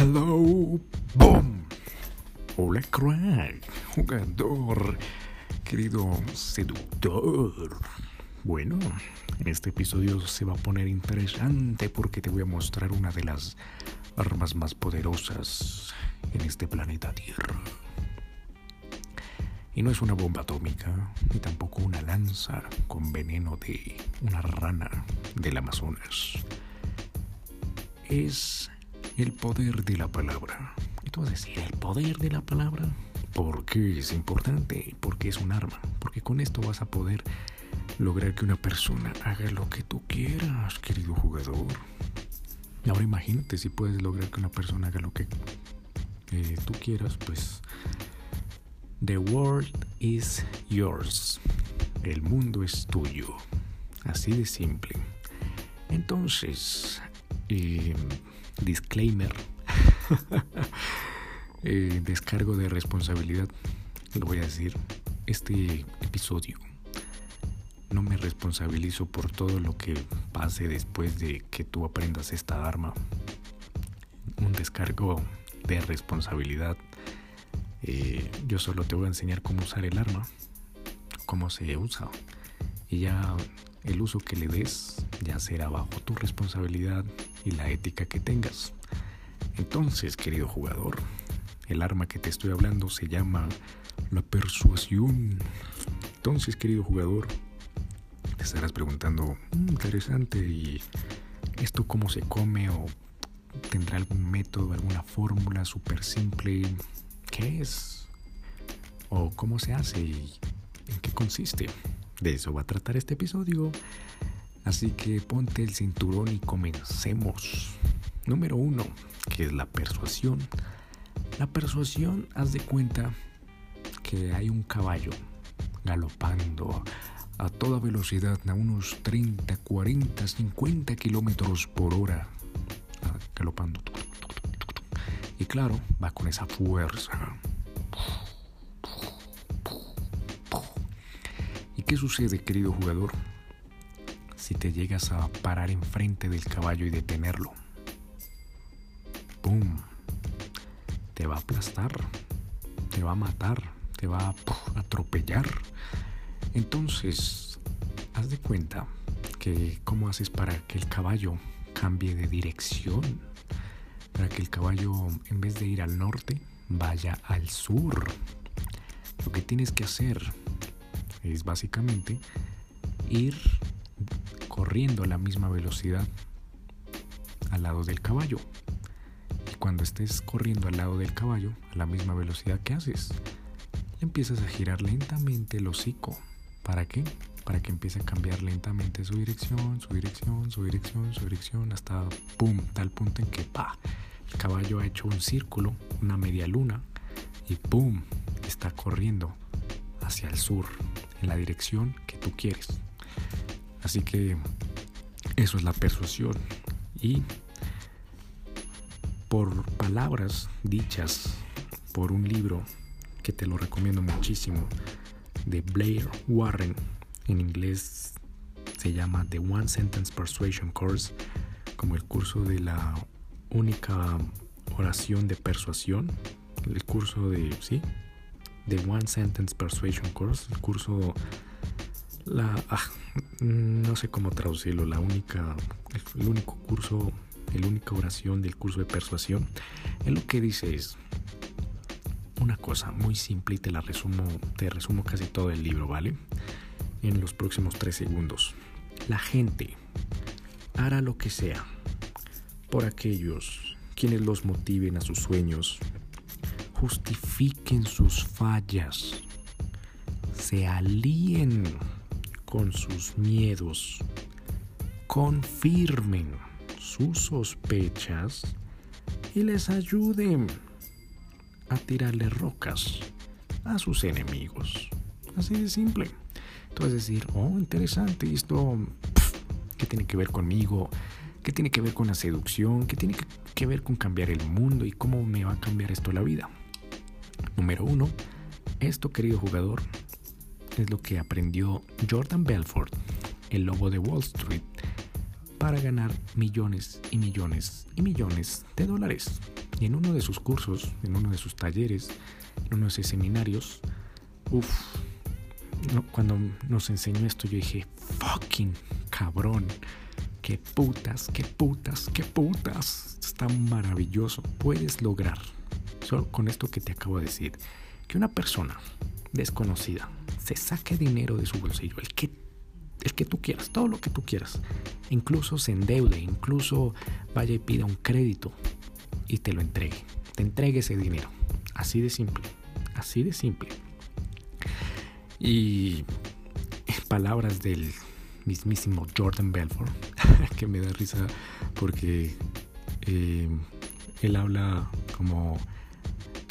Hello, boom. Hola, crack, jugador, querido seductor. Bueno, en este episodio se va a poner interesante porque te voy a mostrar una de las armas más poderosas en este planeta Tierra. Y no es una bomba atómica, ni tampoco una lanza con veneno de una rana del Amazonas. Es el poder de la palabra. Y tú vas a decir, ¿el poder de la palabra? ¿Por qué es importante? Porque es un arma. Porque con esto vas a poder lograr que una persona haga lo que tú quieras, querido jugador. Ahora imagínate si puedes lograr que una persona haga lo que eh, tú quieras, pues The world is yours. El mundo es tuyo. Así de simple. Entonces, eh, disclaimer. eh, descargo de responsabilidad. Lo voy a decir. Este episodio no me responsabilizo por todo lo que pase después de que tú aprendas esta arma. Un descargo de responsabilidad. Eh, yo solo te voy a enseñar cómo usar el arma, cómo se usa. Y ya el uso que le des ya será bajo tu responsabilidad y la ética que tengas. Entonces, querido jugador, el arma que te estoy hablando se llama la persuasión. Entonces, querido jugador, te estarás preguntando, mm, interesante, ¿y esto cómo se come o tendrá algún método, alguna fórmula súper simple? ¿Qué es? ¿O cómo se hace? ¿Y en qué consiste? De eso va a tratar este episodio. Así que ponte el cinturón y comencemos. Número uno, que es la persuasión. La persuasión, haz de cuenta que hay un caballo galopando a toda velocidad, a unos 30, 40, 50 kilómetros por hora, ah, galopando. Y claro, va con esa fuerza. Qué sucede, querido jugador, si te llegas a parar enfrente del caballo y detenerlo? ¡Pum! Te va a aplastar, te va a matar, te va a atropellar. Entonces, haz de cuenta que cómo haces para que el caballo cambie de dirección, para que el caballo en vez de ir al norte vaya al sur. Lo que tienes que hacer es básicamente ir corriendo a la misma velocidad al lado del caballo. Y cuando estés corriendo al lado del caballo, a la misma velocidad que haces, empiezas a girar lentamente el hocico ¿Para qué? Para que empiece a cambiar lentamente su dirección, su dirección, su dirección, su dirección, hasta pum, tal punto en que pa, el caballo ha hecho un círculo, una media luna, y pum, está corriendo hacia el sur, en la dirección que tú quieres. Así que eso es la persuasión. Y por palabras dichas por un libro que te lo recomiendo muchísimo, de Blair Warren. En inglés se llama The One Sentence Persuasion Course, como el curso de la única oración de persuasión. El curso de, sí, The One Sentence Persuasion Course, el curso, la, ah, no sé cómo traducirlo, la única, el, único curso, la única oración del curso de persuasión. En lo que dice es, una cosa muy simple y te la resumo, te resumo casi todo el libro, ¿vale? En los próximos tres segundos. La gente hará lo que sea por aquellos quienes los motiven a sus sueños, justifiquen sus fallas, se alíen con sus miedos, confirmen sus sospechas y les ayuden a tirarle rocas a sus enemigos. Así de simple. A decir, oh, interesante, esto, ¿qué tiene que ver conmigo? ¿Qué tiene que ver con la seducción? ¿Qué tiene que ver con cambiar el mundo? ¿Y cómo me va a cambiar esto la vida? Número uno, esto, querido jugador, es lo que aprendió Jordan Belfort, el lobo de Wall Street, para ganar millones y millones y millones de dólares. Y en uno de sus cursos, en uno de sus talleres, en uno de sus seminarios, uff, cuando nos enseñó esto yo dije, fucking cabrón, qué putas, qué putas, qué putas, está maravilloso, puedes lograr, con esto que te acabo de decir, que una persona desconocida se saque dinero de su bolsillo, el que, el que tú quieras, todo lo que tú quieras, incluso se endeude, incluso vaya y pida un crédito y te lo entregue, te entregue ese dinero, así de simple, así de simple. Y palabras del mismísimo Jordan Belfort, que me da risa porque eh, él habla como...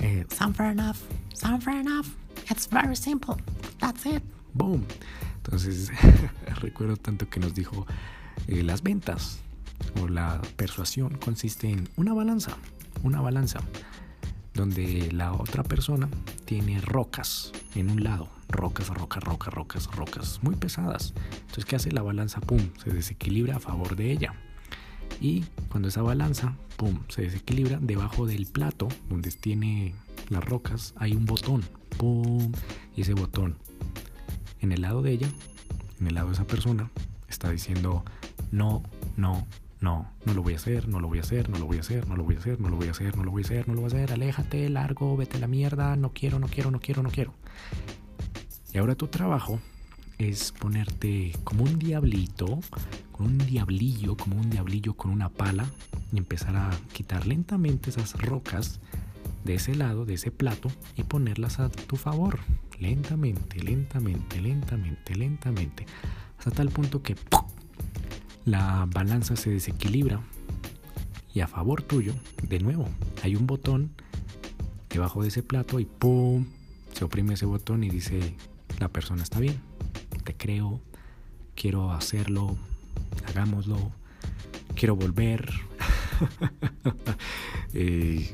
Eh, sound fair enough, sound fair enough, it's very simple, that's it, boom. Entonces recuerdo tanto que nos dijo, eh, las ventas o la persuasión consiste en una balanza, una balanza donde la otra persona tiene rocas en un lado, rocas, rocas, rocas, rocas, rocas, muy pesadas. Entonces, ¿qué hace la balanza? ¡Pum! Se desequilibra a favor de ella. Y cuando esa balanza, ¡pum!, se desequilibra, debajo del plato donde tiene las rocas hay un botón, ¡pum! Y ese botón, en el lado de ella, en el lado de esa persona, está diciendo, no, no, no, no lo voy a hacer, no lo voy a hacer, no lo voy a hacer, no lo voy a hacer, no lo voy a hacer, no lo voy a hacer, no lo voy a hacer, aléjate, largo, vete a la mierda, no quiero, no quiero, no quiero, no quiero. Y ahora tu trabajo es ponerte como un diablito, con un diablillo, como un diablillo con una pala y empezar a quitar lentamente esas rocas de ese lado, de ese plato y ponerlas a tu favor. Lentamente, lentamente, lentamente, lentamente. Hasta tal punto que la balanza se desequilibra y a favor tuyo, de nuevo, hay un botón debajo de ese plato y ¡pum! Se oprime ese botón y dice, la persona está bien, creo, quiero hacerlo, hagámoslo, quiero volver. Eh,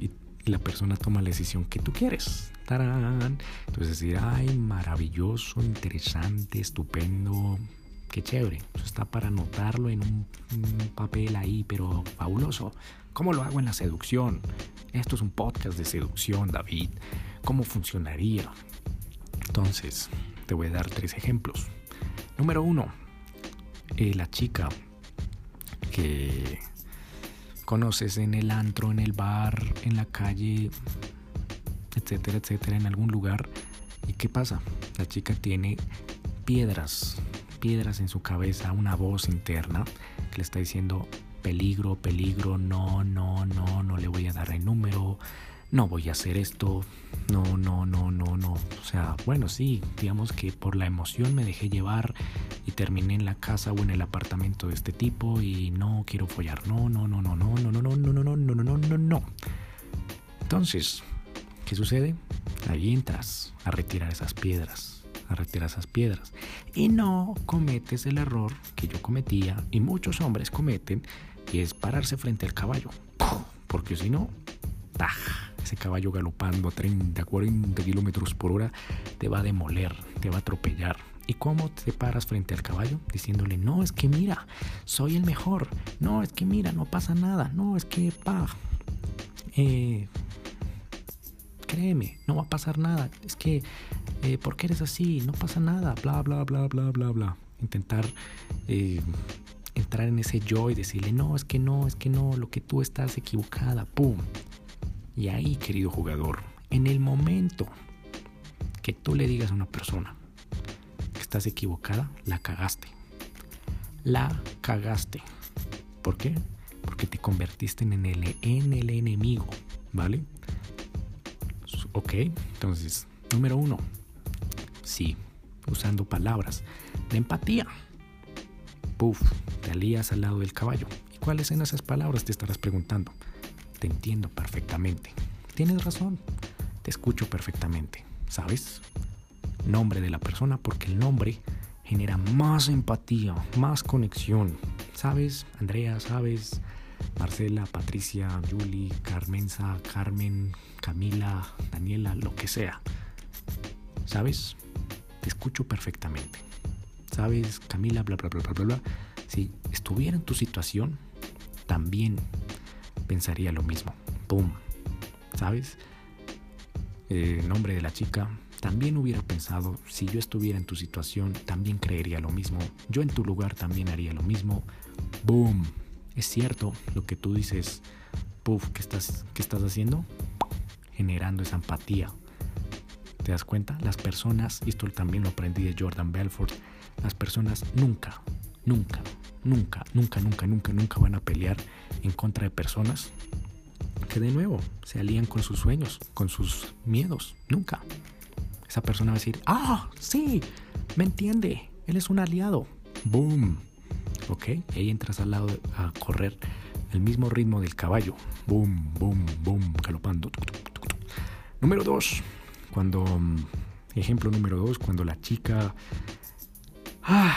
y la persona toma la decisión que tú quieres. ¡Tarán! Entonces decir, ay, maravilloso, interesante, estupendo, qué chévere. Eso está para anotarlo en un, papel ahí, pero fabuloso. ¿Cómo lo hago en la seducción? Esto es un podcast de seducción, David. ¿Cómo funcionaría? Entonces, te voy a dar tres ejemplos. Número uno, eh, la chica que conoces en el antro, en el bar, en la calle, etcétera, etcétera, en algún lugar. ¿Y qué pasa? La chica tiene piedras piedras en su cabeza, una voz interna que le está diciendo peligro, peligro, no, no, no, no le voy a dar el número, no voy a hacer esto, no, no, no, no, no. O sea, bueno, sí, digamos que por la emoción me dejé llevar y terminé en la casa o en el apartamento de este tipo y no quiero follar, no, no, no, no, no, no, no, no, no, no, no, no, no, no, no. Entonces, ¿qué sucede? Ahí entras a retirar esas piedras a retirar esas piedras. Y no cometes el error que yo cometía y muchos hombres cometen, y es pararse frente al caballo. Porque si no, ese caballo galopando a 30, 40 kilómetros por hora te va a demoler, te va a atropellar. ¿Y cómo te paras frente al caballo? Diciéndole, no, es que mira, soy el mejor. No, es que mira, no pasa nada. No, es que, pa, eh, créeme, no va a pasar nada. Es que, eh, ¿por qué eres así? No pasa nada, bla, bla, bla, bla, bla, bla. Intentar eh, entrar en ese yo y decirle, no, es que no, es que no, lo que tú estás equivocada, ¡pum! Y ahí, querido jugador, en el momento que tú le digas a una persona que estás equivocada, la cagaste. La cagaste. ¿Por qué? Porque te convertiste en el, en el enemigo, ¿vale? Ok, entonces, número uno, sí, usando palabras de empatía. Puf, te alías al lado del caballo. ¿Y cuáles son esas palabras? Te estarás preguntando. Te entiendo perfectamente. Tienes razón. Te escucho perfectamente. ¿Sabes? Nombre de la persona porque el nombre genera más empatía, más conexión. ¿Sabes? Andrea, ¿sabes? Marcela, Patricia, Julie, Carmenza, Carmen, Camila, Daniela, lo que sea. ¿Sabes? Te escucho perfectamente. ¿Sabes? Camila, bla, bla, bla, bla, bla, bla. Si estuviera en tu situación, también pensaría lo mismo. ¡Pum! ¿Sabes? El nombre de la chica. También hubiera pensado, si yo estuviera en tu situación, también creería lo mismo. Yo en tu lugar también haría lo mismo. ¡Boom! Es cierto lo que tú dices. Puff, ¿qué estás, qué estás haciendo? Generando esa empatía. ¿Te das cuenta? Las personas, esto también lo aprendí de Jordan Belfort, las personas nunca, nunca, nunca, nunca, nunca, nunca, nunca van a pelear en contra de personas que de nuevo se alían con sus sueños, con sus miedos. Nunca. Esa persona va a decir, ah, sí, me entiende, él es un aliado. Boom. Ok, ahí entras al lado a correr el mismo ritmo del caballo. Boom, boom, boom, galopando. Número dos, cuando, ejemplo número dos, cuando la chica ah,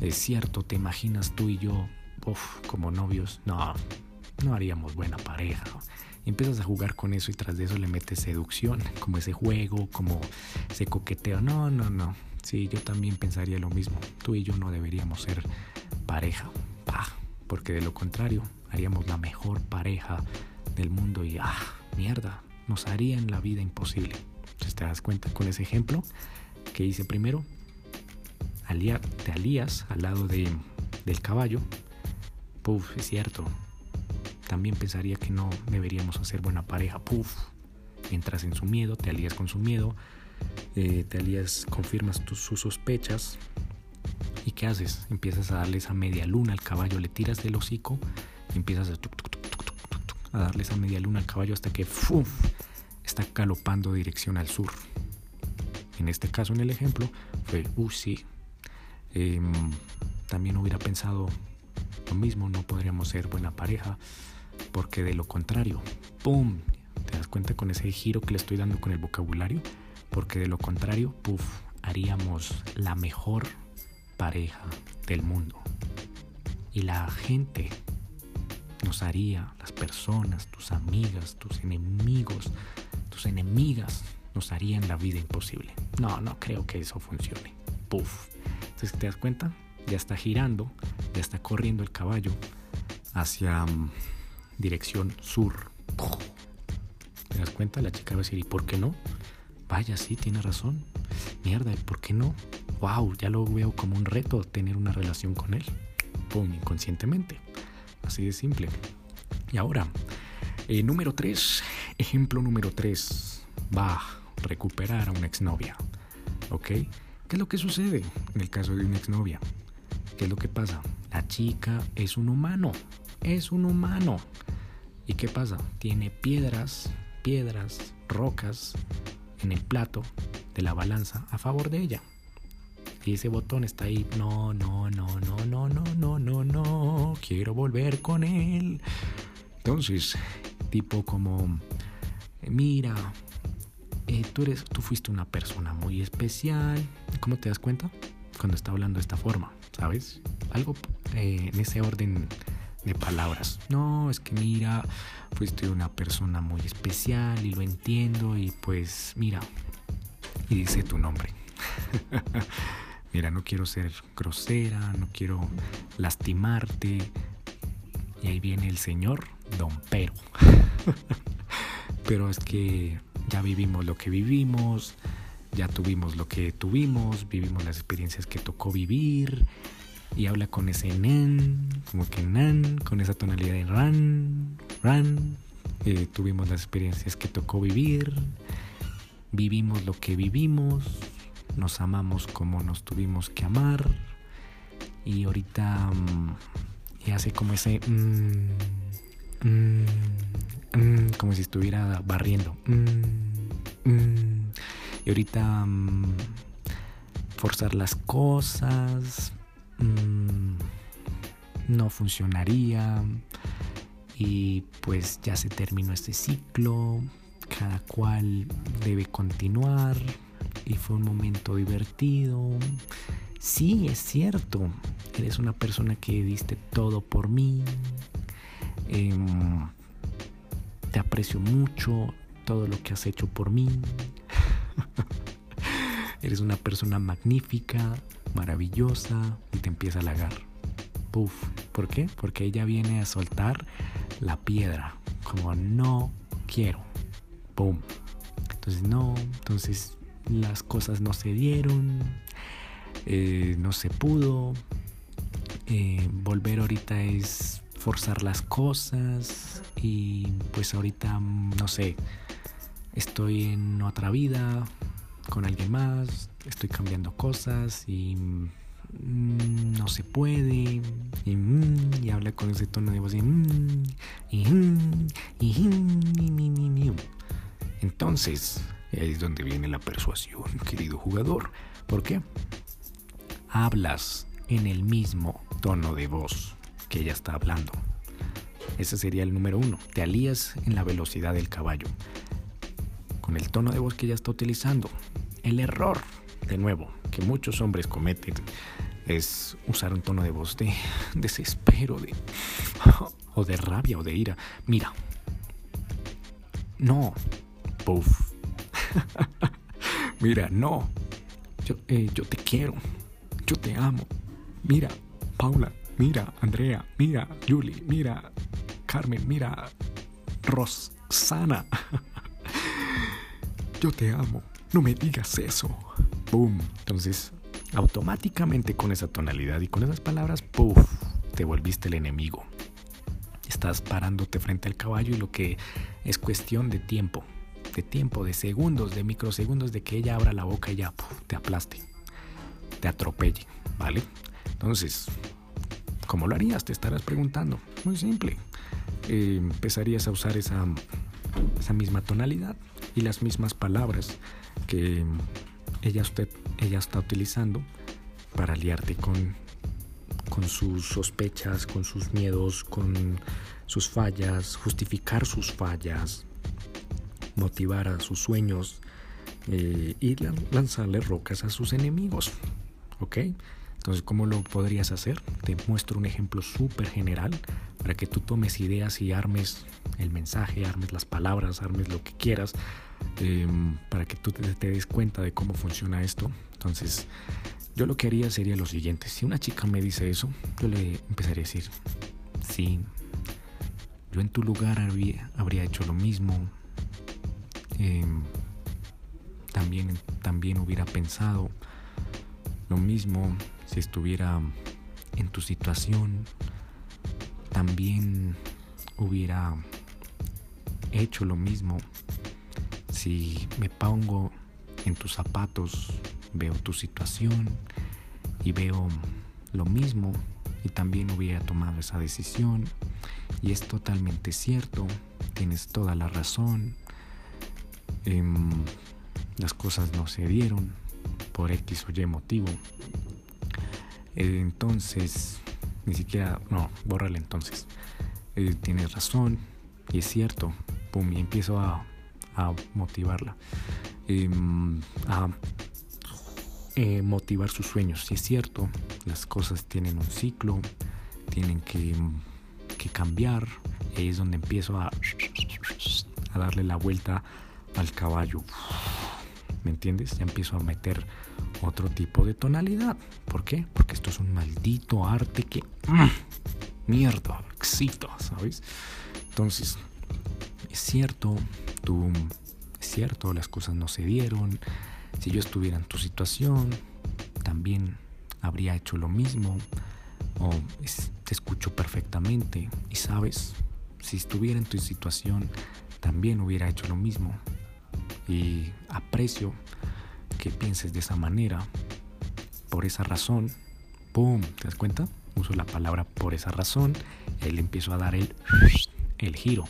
Es cierto, te imaginas tú y yo, uff, como novios. No, no haríamos buena pareja. empiezas a jugar con eso y tras de eso le metes seducción, como ese juego, como ese coqueteo. No, no, no. Sí, yo también pensaría lo mismo. Tú y yo no deberíamos ser pareja. porque de lo contrario, haríamos la mejor pareja del mundo y, ah, mierda, nos harían la vida imposible. Entonces te das cuenta con ese ejemplo que hice primero, te alías al lado de, del caballo. Puf, es cierto. También pensaría que no deberíamos hacer buena pareja. Puf, entras en su miedo, te alías con su miedo, eh, te alías, confirmas tus, sus sospechas. ¿Y qué haces? Empiezas a darle esa media luna al caballo, le tiras del hocico, empiezas a, a darle esa media luna al caballo hasta que está galopando dirección al sur. En este caso, en el ejemplo, fue, uh, sí. Em, también hubiera pensado lo mismo, no podríamos ser buena pareja, porque de lo contrario, ¡pum! ¿Te das cuenta con ese giro que le estoy dando con el vocabulario? Porque de lo contrario, puff, haríamos la mejor pareja del mundo. Y la gente nos haría, las personas, tus amigas, tus enemigos, tus enemigas, nos harían la vida imposible. No, no creo que eso funcione. Puff. Entonces, ¿te das cuenta? Ya está girando, ya está corriendo el caballo hacia um, dirección sur. ¿Te das cuenta? La chica va a decir, ¿y por qué no? Vaya, sí, tiene razón. Mierda, ¿y por qué no? Wow, ya lo veo como un reto tener una relación con él. Pum, inconscientemente. Así de simple. Y ahora, eh, número 3, ejemplo número 3. Va recuperar a una exnovia. ¿Ok? ¿Qué es lo que sucede en el caso de una exnovia? ¿Qué es lo que pasa? La chica es un humano, es un humano. ¿Y qué pasa? Tiene piedras, piedras, rocas en el plato de la balanza a favor de ella. Y ese botón está ahí, no, no, no, no, no, no, no, no, no, quiero volver con él. Entonces, tipo como, mira, eh, tú, eres, tú fuiste una persona muy especial. ¿Cómo te das cuenta? Cuando está hablando de esta forma, ¿sabes? Algo eh, en ese orden de palabras. No, es que mira, fuiste una persona muy especial y lo entiendo y pues mira, y dice tu nombre. mira, no quiero ser grosera, no quiero lastimarte. Y ahí viene el señor Don Pero. Pero es que ya vivimos lo que vivimos, ya tuvimos lo que tuvimos, vivimos las experiencias que tocó vivir y habla con ese nan, como que nan, con esa tonalidad de ran, ran. Eh, tuvimos las experiencias que tocó vivir, vivimos lo que vivimos, nos amamos como nos tuvimos que amar y ahorita y hace como ese Mm, como si estuviera barriendo. Mm, mm. y ahorita forzar las cosas no funcionaría. y pues ya se terminó este ciclo, cada cual debe continuar y fue un momento divertido. Sí, es cierto, eres una persona que diste todo por mí. Em, te aprecio mucho todo lo que has hecho por mí. eres una persona magnífica, maravillosa y te empieza a halagar. Puf, ¿por qué? Porque ella viene a soltar la piedra, como no quiero. Pum. Entonces no, entonces las cosas no se dieron, eh, no se pudo. Eh, volver ahorita es forzar las cosas y pues ahorita, no sé, estoy en otra vida con alguien más, estoy cambiando cosas y mm, no se puede. Y, mm, y, habla con ese tono de voz y, mm, y, entonces ahí es donde viene la persuasión querido jugador. ¿por qué? hablas en el mismo tono de voz que ella está hablando. Ese sería el número uno te alías en la velocidad del caballo con el tono de voz que ella está utilizando. El error, de nuevo, que muchos hombres cometen es usar un tono de voz de desespero, de, o de rabia o de ira. Mira, no, puff. Mira, no, eh, yo te quiero, yo te amo. Mira, Paula, mira, Andrea, mira, Julie, mira, Carmen, mira, Rosana. yo te amo no me digas eso. ¡Pum! Entonces, automáticamente con esa tonalidad y con esas palabras, ¡puf! Te volviste el enemigo. Estás parándote frente al caballo y lo que es cuestión de tiempo, de tiempo, de segundos, de microsegundos, de que ella abra la boca y ya te aplaste, te atropelle, ¿vale? Entonces, ¿cómo lo harías? Te estarás preguntando. Muy simple. Eh, empezarías a usar esa, esa misma tonalidad y las mismas palabras que ella, usted, ella está utilizando para aliarte con, con sus sospechas, con sus miedos, con sus fallas, justificar sus fallas, motivar a sus sueños eh, y lanzarle rocas a sus enemigos. ¿Ok? Entonces, ¿cómo lo podrías hacer? Te muestro un ejemplo súper general para que tú tomes ideas y armes el mensaje, armes las palabras, armes lo que quieras Em, para que tú te, des cuenta de cómo funciona esto. Entonces, yo lo que haría sería lo siguiente. Si una chica me dice eso, yo le empezaría a decir, sí, yo en tu lugar habría, habría hecho lo mismo. Em, también, también hubiera pensado lo mismo si estuviera en tu situación. También hubiera hecho lo mismo si me pongo en tus zapatos, veo tu situación y veo lo mismo y también hubiera tomado esa decisión y es totalmente cierto, tienes toda la razón, em, las cosas no se dieron por X o Y motivo. Entonces, ni siquiera, no, bórrale entonces. Eh, tienes razón y es cierto, pum, y empiezo a motivarla, em, a eh, motivar sus sueños. Si es cierto, las cosas tienen un ciclo, tienen que, cambiar, ahí es donde empiezo a, a darle la vuelta al caballo. ¿Me entiendes? Ya empiezo a meter otro tipo de tonalidad. ¿Por qué? Es un maldito arte que... ¡mm! mierda, excita, ¿sabes? Entonces, es cierto, tú, es cierto, las cosas no se dieron. Si yo estuviera en tu situación, también habría hecho lo mismo. O te escucho perfectamente. Y sabes, si estuviera en tu situación, también hubiera hecho lo mismo. Y aprecio que pienses de esa manera. Por esa razón, ¡pum! ¿Te das cuenta? Uso la palabra por esa razón. Le empiezo a dar el, el giro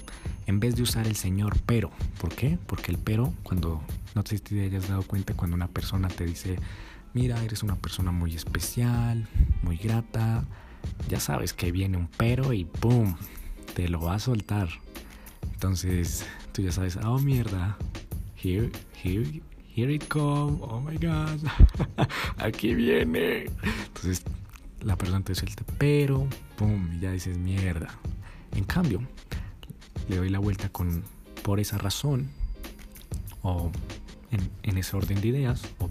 en vez de usar el señor pero. ¿Por qué? Porque el pero, cuando no sé si te hayas dado cuenta, cuando una persona te dice, mira, eres una persona muy especial, muy grata, ya sabes que viene un pero y ¡boom! te lo va a soltar. Entonces, tú ya sabes, oh mierda, here, here, here it comes, oh my god, aquí viene. Entonces, la persona te suelta, pero, pum, ya dices mierda. En cambio, le doy la vuelta con, por esa razón, o en, ese orden de ideas, o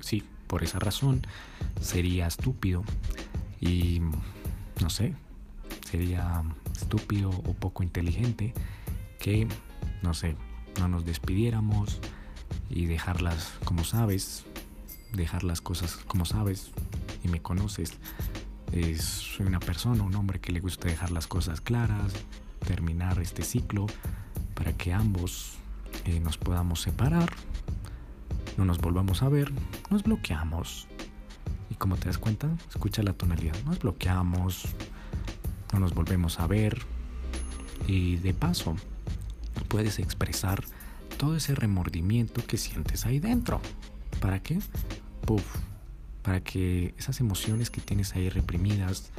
sí, por esa razón, sería estúpido y, no sé, sería estúpido o poco inteligente que, no sé, no nos despidiéramos y dejarlas como sabes, dejar las cosas como sabes y me conoces. Es, soy una persona, un hombre que le gusta dejar las cosas claras, terminar este ciclo para que ambos eh, nos podamos separar, no nos volvamos a ver, nos bloqueamos. Y como te das cuenta, escucha la tonalidad, nos bloqueamos, no nos volvemos a ver y de paso puedes expresar todo ese remordimiento que sientes ahí dentro. ¿Para qué? Puf, para que esas emociones que tienes ahí reprimidas,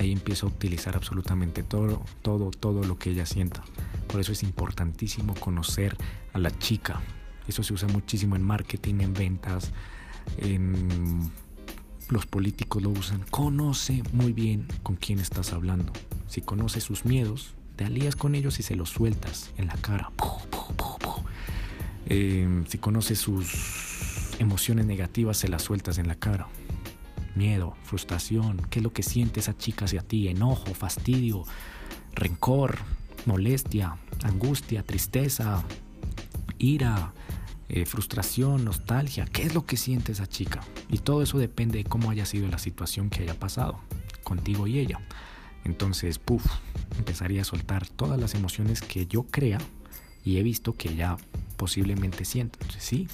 ahí empieza a utilizar absolutamente todo, todo, todo lo que ella sienta. Por eso es importantísimo conocer a la chica. Eso se usa muchísimo en marketing, en ventas, en los políticos lo usan. Conoce muy bien con quién estás hablando. Si conoces sus miedos, te alías con ellos y se los sueltas en la cara. Eh, si conoces sus emociones negativas, se las sueltas en la cara. Miedo, frustración, ¿qué es lo que siente esa chica hacia ti? Enojo, fastidio, rencor, molestia, angustia, tristeza, ira, eh, frustración, nostalgia, qué es lo que siente esa chica. Y todo eso depende de cómo haya sido la situación que haya pasado contigo y ella. Entonces, puff, empezaría a soltar todas las emociones que yo crea y he visto que ella posiblemente. Entonces, sí,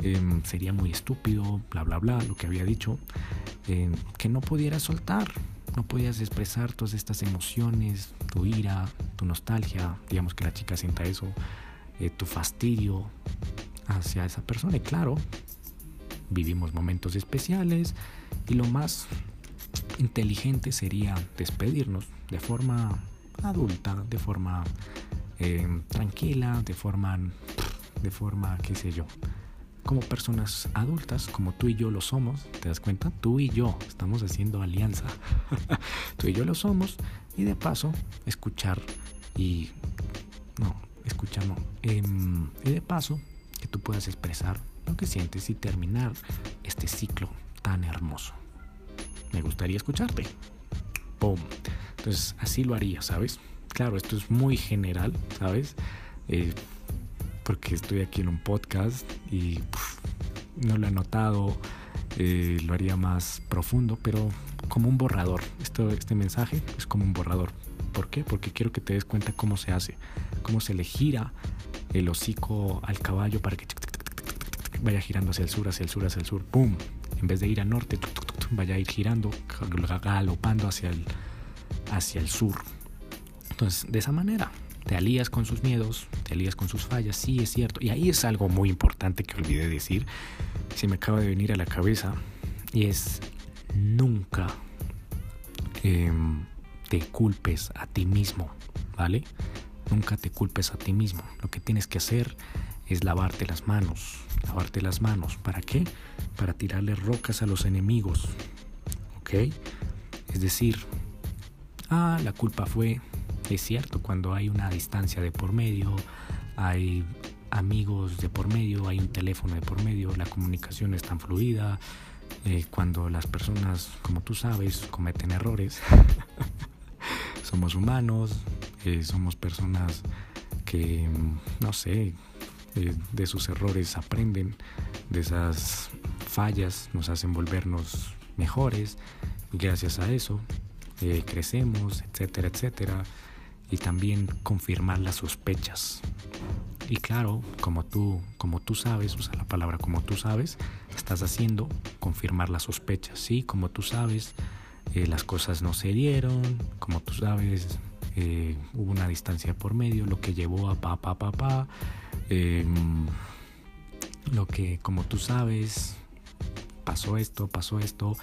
em, sería muy estúpido, bla, bla, bla, lo que había dicho, em, que no pudieras soltar, no podías expresar todas estas emociones, tu ira, tu nostalgia, digamos que la chica sienta eso, eh, tu fastidio, hacia esa persona. Y claro, vivimos momentos especiales y lo más inteligente sería despedirnos de forma adulta, de forma eh, tranquila, de forma, de forma, qué sé yo, como personas adultas, como tú y yo lo somos, ¿te das cuenta? Tú y yo estamos haciendo alianza. tú y yo lo somos y de paso escuchar y no, escuchar no, em, y de paso que tú puedas expresar lo que sientes y terminar este ciclo tan hermoso. Me gustaría escucharte. ¡Pum! Entonces así lo haría, ¿sabes? Claro, esto es muy general, ¿sabes? Eh, porque estoy aquí en un podcast y no lo he notado, eh, lo haría más profundo, pero como un borrador. Esto, este mensaje es como un borrador. ¿Por qué? Porque quiero que te des cuenta cómo se hace, cómo se le gira el hocico al caballo para que vaya girando hacia el sur, hacia el sur, hacia el sur, ¡pum! En vez de ir al norte, vaya a ir girando, galopando hacia el, hacia el sur. Entonces, de esa manera, te alías con sus miedos, te alías con sus fallas, sí es cierto. Y ahí es algo muy importante que olvidé decir, se me acaba de venir a la cabeza, y es nunca em, te culpes a ti mismo, ¿vale? Nunca te culpes a ti mismo. Lo que tienes que hacer es lavarte las manos. Lavarte las manos. ¿Para qué? Para tirarle rocas a los enemigos. ¿Ok? Es decir, ah, la culpa fue, es cierto, cuando hay una distancia de por medio, hay amigos de por medio, hay un teléfono de por medio, la comunicación es tan fluida, eh, cuando las personas, como tú sabes, cometen errores. Somos humanos, somos personas que, no sé, eh, de sus errores aprenden, de esas fallas nos hacen volvernos mejores y gracias a eso eh, crecemos, etcétera, etcétera. Y también confirmar las sospechas. Y claro, como tú, como tú sabes, usa la palabra como tú sabes, estás haciendo confirmar las sospechas. Sí, como tú sabes, eh, las cosas no se dieron, como tú sabes, eh, hubo una distancia por medio, lo que llevó a pa, pa, pa, pa. Em, lo que, como tú sabes, pasó esto, pasó esto.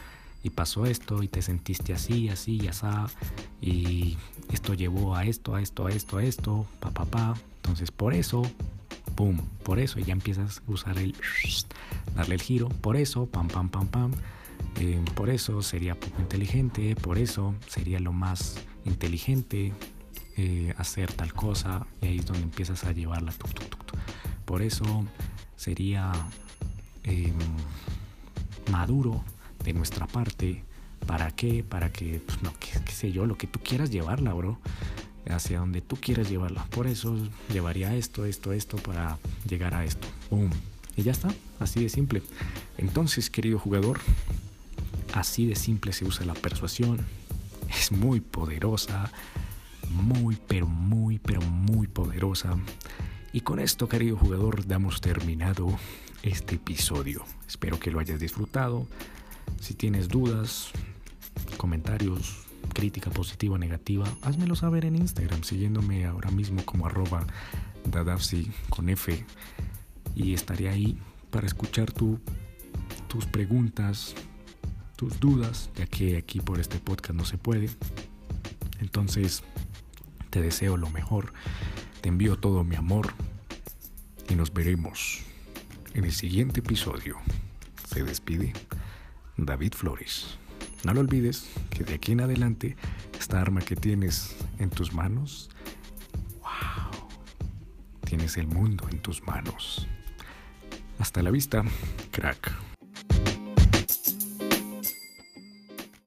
Y pasó esto y te sentiste así, así y así y esto llevó a esto, a esto, a esto, a esto, pa, pa, pa. Entonces por eso, pum, por eso ya empiezas a usar el, darle el giro, por eso, pam, pam, pam, pam. Eh, por eso sería poco inteligente, por eso sería lo más inteligente eh, hacer tal cosa y ahí es donde empiezas a llevarla. Por eso sería em, maduro de nuestra parte. ¿Para qué? Para que, pues no, qué, sé yo, lo que tú quieras llevarla, bro. Hacia donde tú quieras llevarla. Por eso llevaría esto, esto, esto para llegar a esto. ¡Bum! Y ya está, así de simple. Entonces, querido jugador, así de simple se usa la persuasión. Es muy poderosa, muy, pero muy, pero muy poderosa. Y con esto, querido jugador, damos terminado este episodio. Espero que lo hayas disfrutado. Si tienes dudas, comentarios, crítica positiva o negativa, házmelo saber en Instagram, siguiéndome ahora mismo como arroba con F. Y estaré ahí para escuchar tu, tus preguntas, tus dudas, ya que aquí por este podcast no se puede. Entonces, te deseo lo mejor, te envío todo mi amor y nos veremos en el siguiente episodio. Se despide David Flores. No lo olvides que de aquí en adelante esta arma que tienes en tus manos, wow, tienes el mundo en tus manos. Hasta la vista, crack.